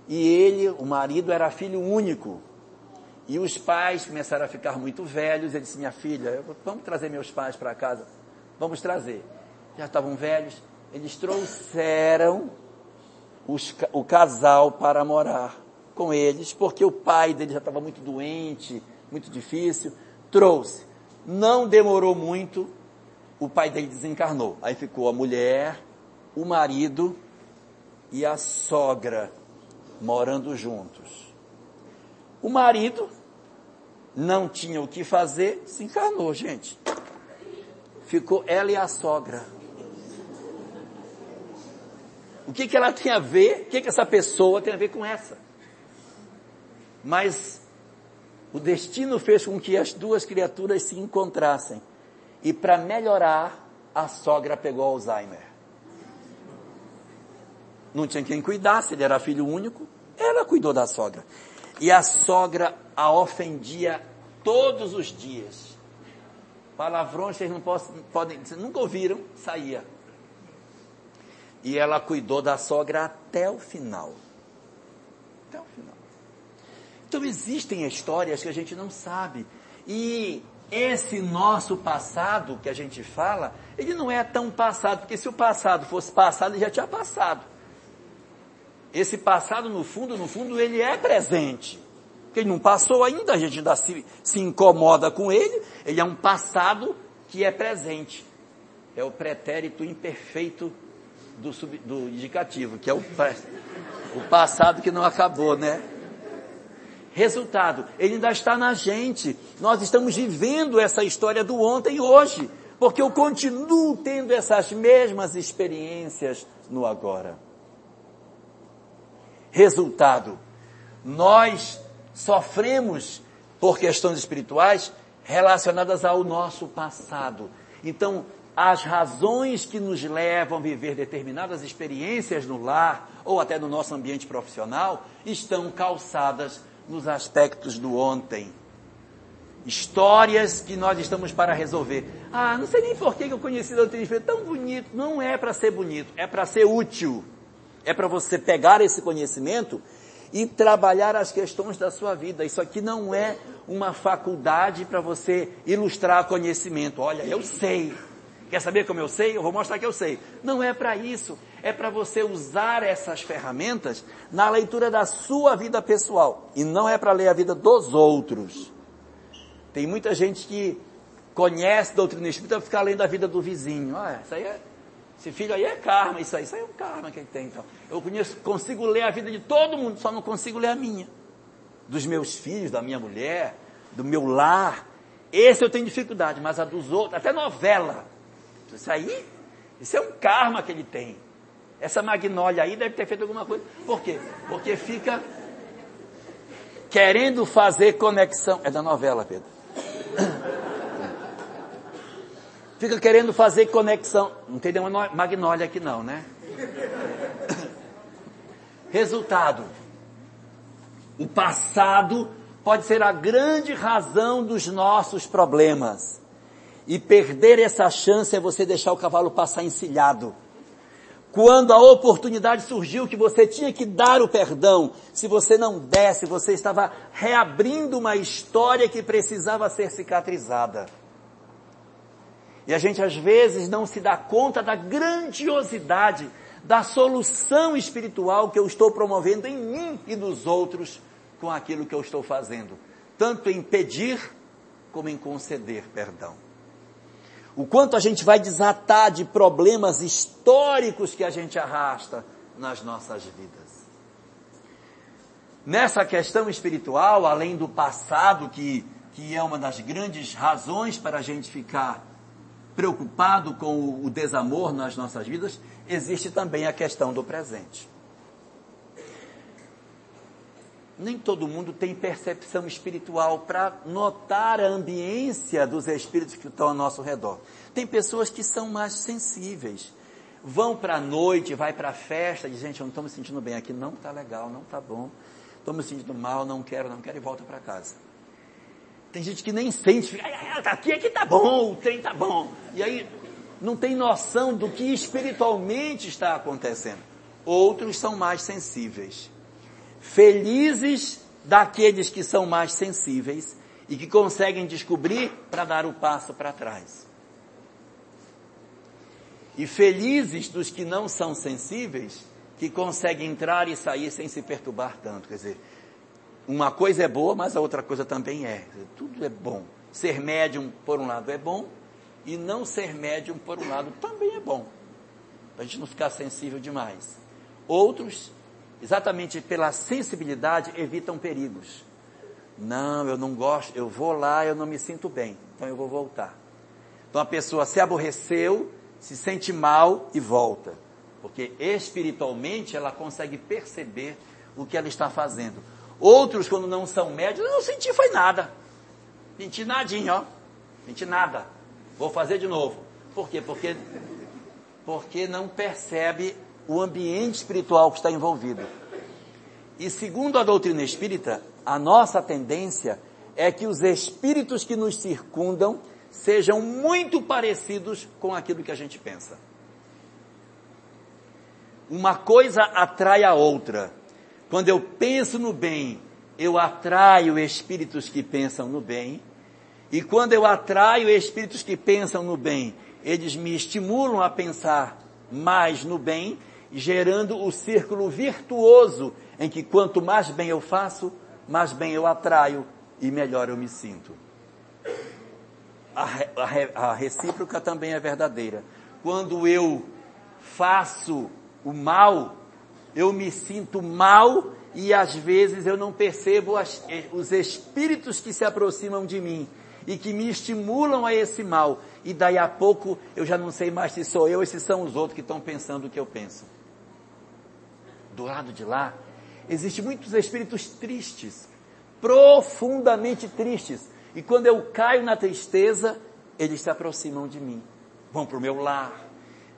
e ele, o marido, era filho único. E os pais começaram a ficar muito velhos. Ele disse: Minha filha, vamos trazer meus pais para casa. Vamos trazer. Já estavam velhos. Eles trouxeram os, o casal para morar com eles, porque o pai dele já estava muito doente, muito difícil. Trouxe. Não demorou muito, o pai dele desencarnou. Aí ficou a mulher, o marido e a sogra morando juntos. O marido não tinha o que fazer, se encarnou, gente. Ficou ela e a sogra. O que, que ela tem a ver? O que, que essa pessoa tem a ver com essa? Mas o destino fez com que as duas criaturas se encontrassem. E para melhorar, a sogra pegou Alzheimer. Não tinha quem cuidasse, ele era filho único, ela cuidou da sogra. E a sogra a ofendia todos os dias. Palavrões vocês não podem, vocês nunca ouviram, saía. E ela cuidou da sogra até o final. Até o final. Então existem histórias que a gente não sabe. E esse nosso passado que a gente fala, ele não é tão passado, porque se o passado fosse passado, ele já tinha passado. Esse passado, no fundo, no fundo, ele é presente. Porque ele não passou ainda, a gente ainda se, se incomoda com ele, ele é um passado que é presente. É o pretérito imperfeito do, sub, do indicativo, que é o, o passado que não acabou, né? Resultado, ele ainda está na gente. Nós estamos vivendo essa história do ontem e hoje, porque eu continuo tendo essas mesmas experiências no agora. Resultado, nós sofremos por questões espirituais relacionadas ao nosso passado. Então, as razões que nos levam a viver determinadas experiências no lar ou até no nosso ambiente profissional estão calçadas nos aspectos do ontem. Histórias que nós estamos para resolver. Ah, não sei nem por que eu conheci o Doutor tão bonito. Não é para ser bonito, é para ser útil. É para você pegar esse conhecimento e trabalhar as questões da sua vida. Isso aqui não é uma faculdade para você ilustrar conhecimento. Olha, eu sei. Quer saber como eu sei? Eu vou mostrar que eu sei. Não é para isso. É para você usar essas ferramentas na leitura da sua vida pessoal. E não é para ler a vida dos outros. Tem muita gente que conhece doutrina espírita ficar lendo a vida do vizinho. Ah, isso aí é, esse filho aí é karma, isso aí, isso aí é um karma que ele tem. Então. Eu conheço, consigo ler a vida de todo mundo, só não consigo ler a minha. Dos meus filhos, da minha mulher, do meu lar. Esse eu tenho dificuldade, mas a dos outros, até novela. Isso aí, isso é um karma que ele tem. Essa magnólia aí deve ter feito alguma coisa. Por quê? Porque fica querendo fazer conexão. É da novela, Pedro. Fica querendo fazer conexão. Não tem nenhuma magnólia aqui não, né? Resultado. O passado pode ser a grande razão dos nossos problemas. E perder essa chance é você deixar o cavalo passar encilhado. Quando a oportunidade surgiu que você tinha que dar o perdão, se você não desse, você estava reabrindo uma história que precisava ser cicatrizada. E a gente às vezes não se dá conta da grandiosidade da solução espiritual que eu estou promovendo em mim e nos outros com aquilo que eu estou fazendo, tanto em pedir como em conceder perdão o quanto a gente vai desatar de problemas históricos que a gente arrasta nas nossas vidas. Nessa questão espiritual, além do passado, que, que é uma das grandes razões para a gente ficar preocupado com o desamor nas nossas vidas, existe também a questão do presente nem todo mundo tem percepção espiritual para notar a ambiência dos espíritos que estão ao nosso redor. Tem pessoas que são mais sensíveis. Vão para a noite, vai para a festa, diz, gente, eu não estou me sentindo bem aqui, não está legal, não está bom, estou me sentindo mal, não quero, não quero e volta para casa. Tem gente que nem sente, tá aqui, aqui tá bom, o trem tá bom. E aí não tem noção do que espiritualmente está acontecendo. Outros são mais sensíveis. Felizes daqueles que são mais sensíveis e que conseguem descobrir para dar o passo para trás. E felizes dos que não são sensíveis, que conseguem entrar e sair sem se perturbar tanto. Quer dizer, uma coisa é boa, mas a outra coisa também é. Tudo é bom. Ser médium, por um lado, é bom, e não ser médium, por um lado, também é bom. Para a gente não ficar sensível demais. Outros exatamente pela sensibilidade, evitam perigos. Não, eu não gosto, eu vou lá, eu não me sinto bem, então eu vou voltar. Então a pessoa se aborreceu, se sente mal e volta. Porque espiritualmente ela consegue perceber o que ela está fazendo. Outros, quando não são médios, não senti foi nada. Senti nadinho, ó. Senti nada. Vou fazer de novo. Por quê? Porque, porque não percebe o ambiente espiritual que está envolvido. E segundo a doutrina espírita, a nossa tendência é que os espíritos que nos circundam sejam muito parecidos com aquilo que a gente pensa. Uma coisa atrai a outra. Quando eu penso no bem, eu atraio espíritos que pensam no bem. E quando eu atraio espíritos que pensam no bem, eles me estimulam a pensar mais no bem, gerando o círculo virtuoso em que quanto mais bem eu faço, mais bem eu atraio e melhor eu me sinto. A, a, a recíproca também é verdadeira. Quando eu faço o mal, eu me sinto mal e às vezes eu não percebo as, eh, os espíritos que se aproximam de mim e que me estimulam a esse mal. E daí a pouco eu já não sei mais se sou eu ou se são os outros que estão pensando o que eu penso. Do lado de lá, existem muitos espíritos tristes, profundamente tristes. E quando eu caio na tristeza, eles se aproximam de mim. Vão para o meu lar,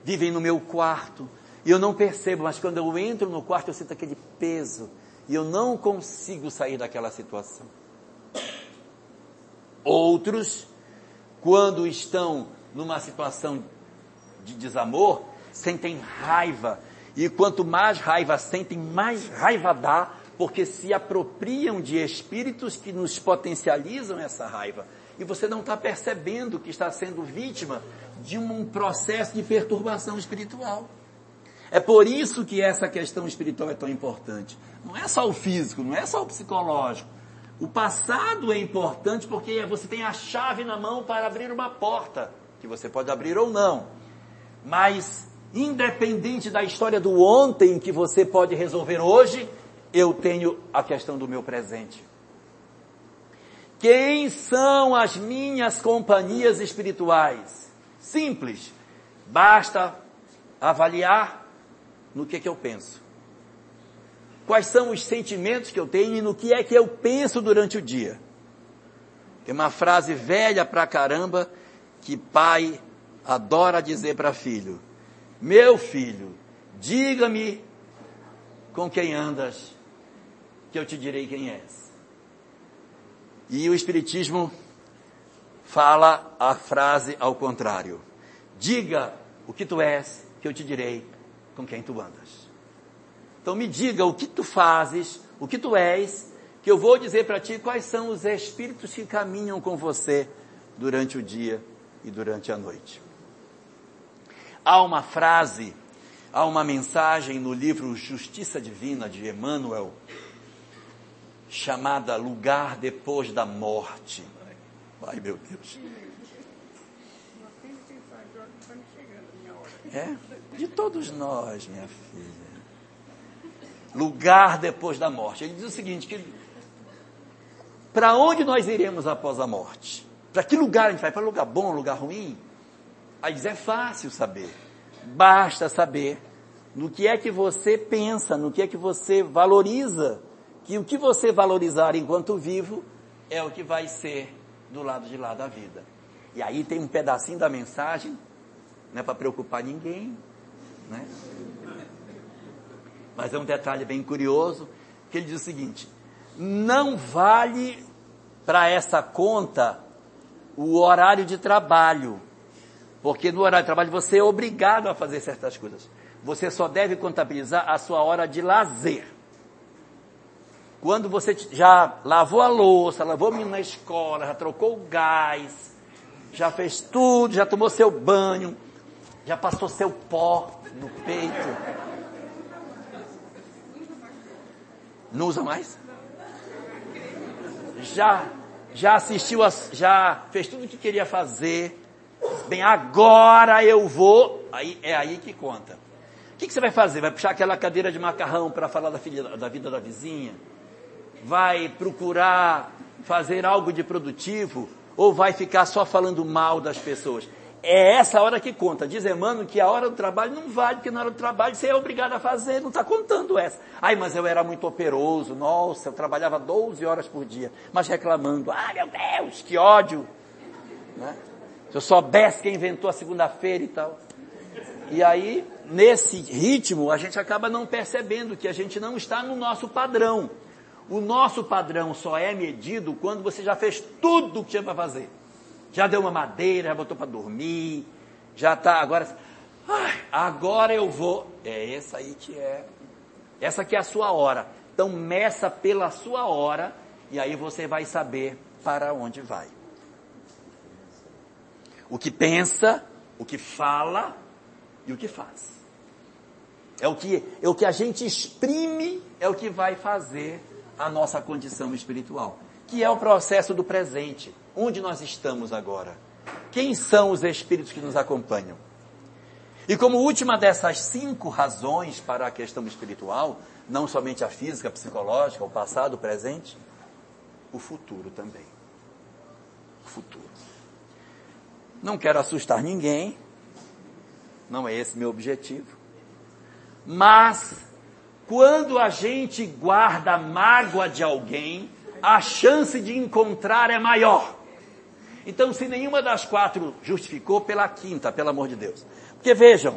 vivem no meu quarto. E eu não percebo, mas quando eu entro no quarto, eu sinto aquele peso. E eu não consigo sair daquela situação. Outros, quando estão numa situação de desamor, sentem raiva e quanto mais raiva sentem, mais raiva dá, porque se apropriam de espíritos que nos potencializam essa raiva. E você não está percebendo que está sendo vítima de um processo de perturbação espiritual. É por isso que essa questão espiritual é tão importante. Não é só o físico, não é só o psicológico. O passado é importante porque você tem a chave na mão para abrir uma porta, que você pode abrir ou não. Mas independente da história do ontem que você pode resolver hoje, eu tenho a questão do meu presente. Quem são as minhas companhias espirituais? Simples. Basta avaliar no que, que eu penso. Quais são os sentimentos que eu tenho e no que é que eu penso durante o dia. Tem uma frase velha pra caramba que pai adora dizer para filho. Meu filho, diga-me com quem andas, que eu te direi quem és. E o Espiritismo fala a frase ao contrário. Diga o que tu és, que eu te direi com quem tu andas. Então me diga o que tu fazes, o que tu és, que eu vou dizer para ti quais são os espíritos que caminham com você durante o dia e durante a noite. Há uma frase, há uma mensagem no livro Justiça Divina de Emmanuel, chamada Lugar Depois da Morte. Ai meu Deus. É? De todos nós, minha filha. Lugar depois da morte. Ele diz o seguinte, que para onde nós iremos após a morte? Para que lugar a gente vai? Para lugar bom, lugar ruim? Aí diz, é fácil saber. Basta saber no que é que você pensa, no que é que você valoriza. Que o que você valorizar enquanto vivo é o que vai ser do lado de lá da vida. E aí tem um pedacinho da mensagem, não é para preocupar ninguém, né? Mas é um detalhe bem curioso, que ele diz o seguinte, não vale para essa conta o horário de trabalho, porque no horário de trabalho você é obrigado a fazer certas coisas. Você só deve contabilizar a sua hora de lazer. Quando você já lavou a louça, lavou o menino na escola, já trocou o gás, já fez tudo, já tomou seu banho, já passou seu pó no peito. Não usa mais? Já, já assistiu, a, já fez tudo o que queria fazer, Bem, agora eu vou. Aí é aí que conta. O que, que você vai fazer? Vai puxar aquela cadeira de macarrão para falar da, filha, da vida da vizinha? Vai procurar fazer algo de produtivo? Ou vai ficar só falando mal das pessoas? É essa hora que conta. Diz Emmanuel que a hora do trabalho não vale, porque na hora do trabalho você é obrigado a fazer, não está contando essa. Ai, mas eu era muito operoso, nossa, eu trabalhava 12 horas por dia, mas reclamando, ai meu Deus, que ódio. Né? Se eu soubesse quem inventou a segunda-feira e tal. E aí, nesse ritmo, a gente acaba não percebendo que a gente não está no nosso padrão. O nosso padrão só é medido quando você já fez tudo o que tinha para fazer. Já deu uma madeira, já botou para dormir, já está agora. Ai, agora eu vou. É essa aí que é. Essa que é a sua hora. Então meça pela sua hora e aí você vai saber para onde vai. O que pensa, o que fala e o que faz. É o que, é o que a gente exprime, é o que vai fazer a nossa condição espiritual, que é o processo do presente. Onde nós estamos agora? Quem são os espíritos que nos acompanham? E como última dessas cinco razões para a questão espiritual, não somente a física, a psicológica, o passado, o presente, o futuro também. O futuro. Não quero assustar ninguém, não é esse meu objetivo. Mas, quando a gente guarda mágoa de alguém, a chance de encontrar é maior. Então, se nenhuma das quatro justificou, pela quinta, pelo amor de Deus. Porque vejam,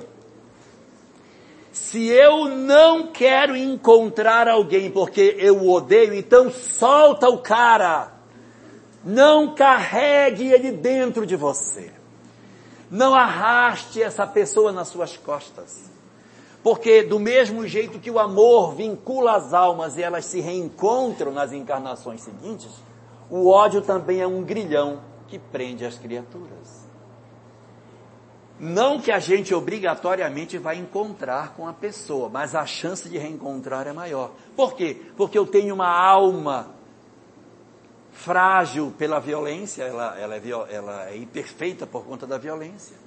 se eu não quero encontrar alguém porque eu o odeio, então solta o cara. Não carregue ele dentro de você. Não arraste essa pessoa nas suas costas. Porque do mesmo jeito que o amor vincula as almas e elas se reencontram nas encarnações seguintes, o ódio também é um grilhão que prende as criaturas. Não que a gente obrigatoriamente vai encontrar com a pessoa, mas a chance de reencontrar é maior. Por quê? Porque eu tenho uma alma frágil pela violência, ela, ela, é, ela é imperfeita por conta da violência.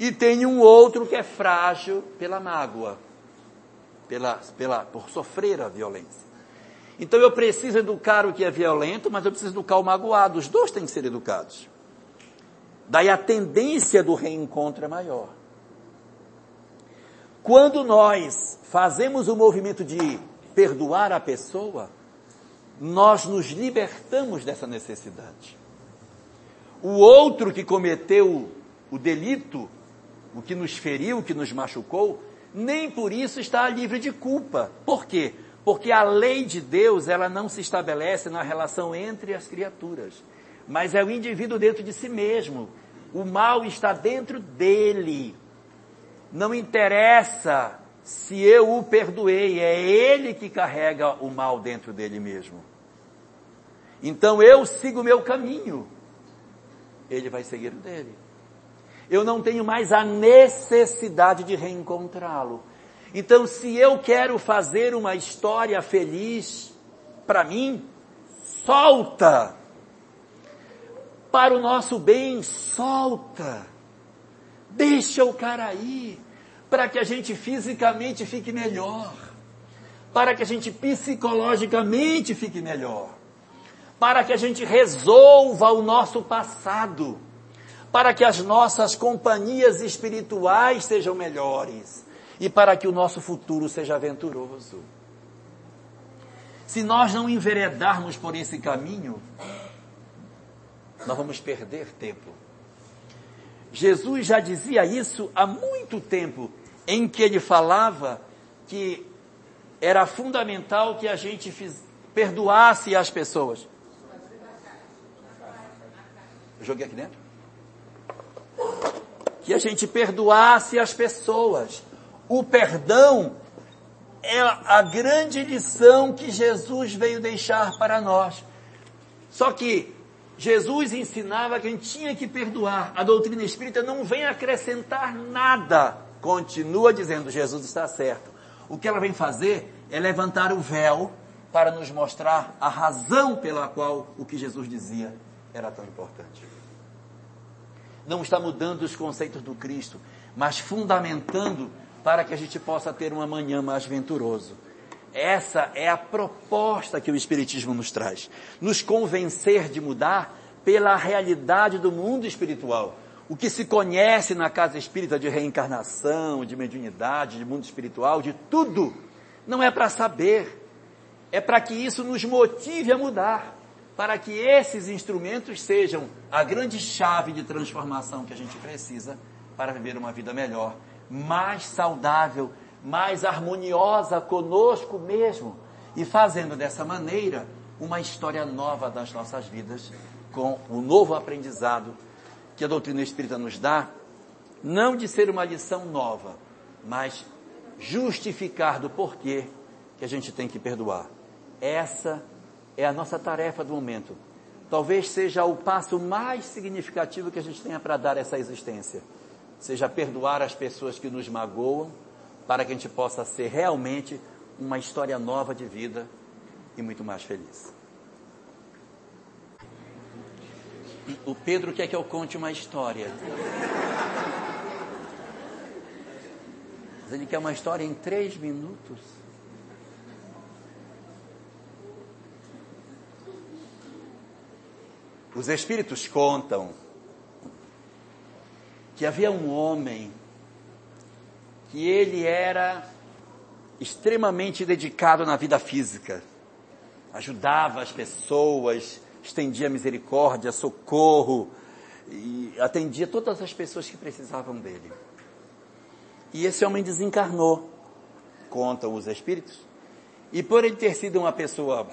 E tem um outro que é frágil pela mágoa, pela, pela, por sofrer a violência. Então eu preciso educar o que é violento, mas eu preciso educar o magoado. Os dois têm que ser educados. Daí a tendência do reencontro é maior. Quando nós fazemos o movimento de perdoar a pessoa, nós nos libertamos dessa necessidade. O outro que cometeu o delito, o que nos feriu, o que nos machucou, nem por isso está livre de culpa. Por quê? Porque a lei de Deus, ela não se estabelece na relação entre as criaturas mas é o indivíduo dentro de si mesmo. O mal está dentro dele. Não interessa se eu o perdoei, é ele que carrega o mal dentro dele mesmo. Então eu sigo o meu caminho, ele vai seguir o dele. Eu não tenho mais a necessidade de reencontrá-lo. Então, se eu quero fazer uma história feliz para mim, solta! Para o nosso bem, solta. Deixa o cara aí, para que a gente fisicamente fique melhor, para que a gente psicologicamente fique melhor, para que a gente resolva o nosso passado, para que as nossas companhias espirituais sejam melhores e para que o nosso futuro seja aventuroso. Se nós não enveredarmos por esse caminho, nós vamos perder tempo. Jesus já dizia isso há muito tempo, em que ele falava que era fundamental que a gente fiz, perdoasse as pessoas. Joguei aqui dentro? Que a gente perdoasse as pessoas. O perdão é a grande lição que Jesus veio deixar para nós. Só que Jesus ensinava que a gente tinha que perdoar. A doutrina espírita não vem acrescentar nada. Continua dizendo, Jesus está certo. O que ela vem fazer é levantar o véu para nos mostrar a razão pela qual o que Jesus dizia era tão importante. Não está mudando os conceitos do Cristo, mas fundamentando para que a gente possa ter um amanhã mais venturoso. Essa é a proposta que o Espiritismo nos traz. Nos convencer de mudar pela realidade do mundo espiritual. O que se conhece na casa espírita de reencarnação, de mediunidade, de mundo espiritual, de tudo, não é para saber, é para que isso nos motive a mudar. para que esses instrumentos sejam a grande chave de transformação que a gente precisa para viver uma vida melhor, mais saudável, mais harmoniosa conosco mesmo e fazendo dessa maneira uma história nova das nossas vidas com o novo aprendizado que a doutrina espírita nos dá, não de ser uma lição nova, mas justificar do porquê que a gente tem que perdoar. Essa é a nossa tarefa do momento. Talvez seja o passo mais significativo que a gente tenha para dar essa existência. Seja perdoar as pessoas que nos magoam, para que a gente possa ser realmente uma história nova de vida e muito mais feliz. O Pedro quer que eu conte uma história. Mas ele quer uma história em três minutos. Os Espíritos contam que havia um homem que ele era extremamente dedicado na vida física. Ajudava as pessoas, estendia misericórdia, socorro e atendia todas as pessoas que precisavam dele. E esse homem desencarnou, contam os espíritos, e por ele ter sido uma pessoa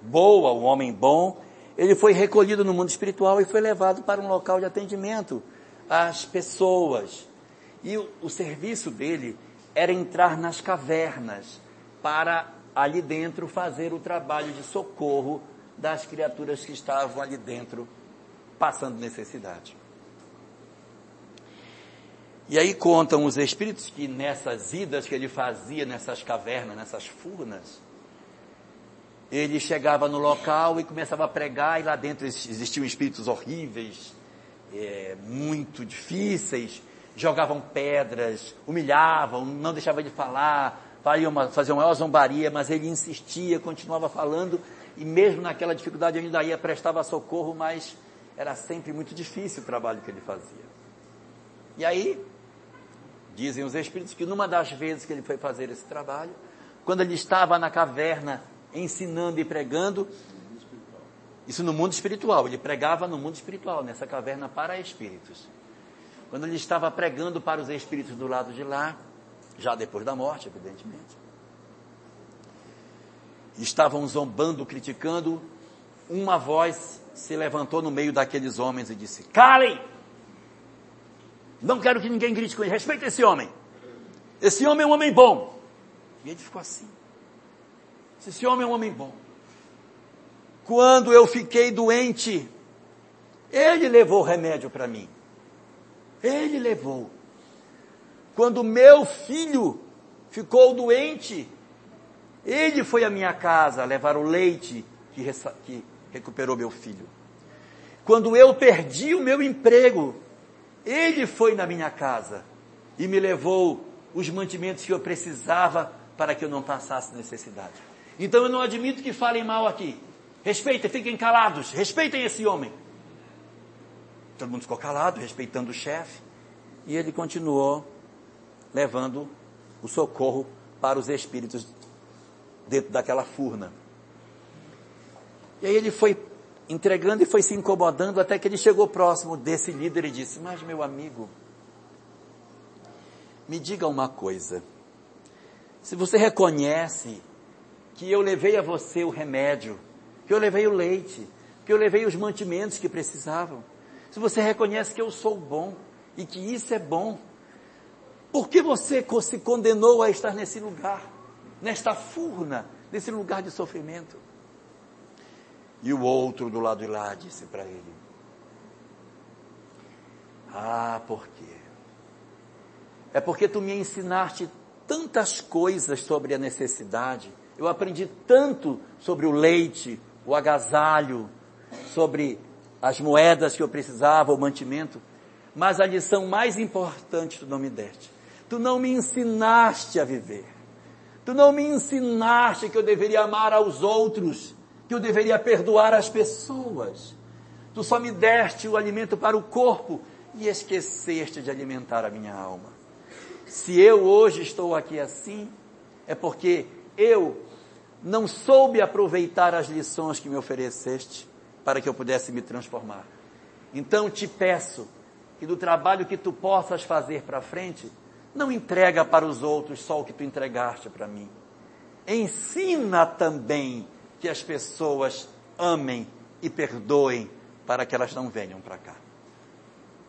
boa, um homem bom, ele foi recolhido no mundo espiritual e foi levado para um local de atendimento às pessoas. E o, o serviço dele era entrar nas cavernas para ali dentro fazer o trabalho de socorro das criaturas que estavam ali dentro passando necessidade. E aí contam os espíritos que nessas idas que ele fazia, nessas cavernas, nessas furnas, ele chegava no local e começava a pregar, e lá dentro existiam espíritos horríveis, é, muito difíceis, jogavam pedras, humilhavam, não deixavam de falar, faziam uma, faziam maior zombaria, mas ele insistia, continuava falando, e mesmo naquela dificuldade ainda ia, prestava socorro, mas era sempre muito difícil o trabalho que ele fazia. E aí, dizem os espíritos que numa das vezes que ele foi fazer esse trabalho, quando ele estava na caverna ensinando e pregando. Isso no mundo espiritual. Ele pregava no mundo espiritual, nessa caverna para espíritos. Quando ele estava pregando para os espíritos do lado de lá, já depois da morte, evidentemente, estavam zombando, criticando, uma voz se levantou no meio daqueles homens e disse: Calem! Não quero que ninguém ele, respeite esse homem. Esse homem é um homem bom. E ele ficou assim. Esse homem é um homem bom. Quando eu fiquei doente, ele levou remédio para mim. Ele levou. Quando meu filho ficou doente, ele foi à minha casa levar o leite que, que recuperou meu filho. Quando eu perdi o meu emprego, ele foi na minha casa e me levou os mantimentos que eu precisava para que eu não passasse necessidade. Então eu não admito que falem mal aqui. Respeitem, fiquem calados, respeitem esse homem. Todo mundo ficou calado, respeitando o chefe. E ele continuou levando o socorro para os espíritos dentro daquela furna. E aí ele foi entregando e foi se incomodando até que ele chegou próximo desse líder e disse: Mas meu amigo, me diga uma coisa. Se você reconhece que eu levei a você o remédio, que eu levei o leite, que eu levei os mantimentos que precisavam. Se você reconhece que eu sou bom e que isso é bom, por que você se condenou a estar nesse lugar, nesta furna, nesse lugar de sofrimento? E o outro do lado de lá disse para ele: Ah, por quê? É porque tu me ensinaste tantas coisas sobre a necessidade eu aprendi tanto sobre o leite, o agasalho, sobre as moedas que eu precisava, o mantimento, mas a lição mais importante tu não me deste. Tu não me ensinaste a viver. Tu não me ensinaste que eu deveria amar aos outros, que eu deveria perdoar as pessoas. Tu só me deste o alimento para o corpo e esqueceste de alimentar a minha alma. Se eu hoje estou aqui assim, é porque eu não soube aproveitar as lições que me ofereceste para que eu pudesse me transformar. Então te peço que do trabalho que tu possas fazer para frente, não entrega para os outros só o que tu entregaste para mim. Ensina também que as pessoas amem e perdoem para que elas não venham para cá.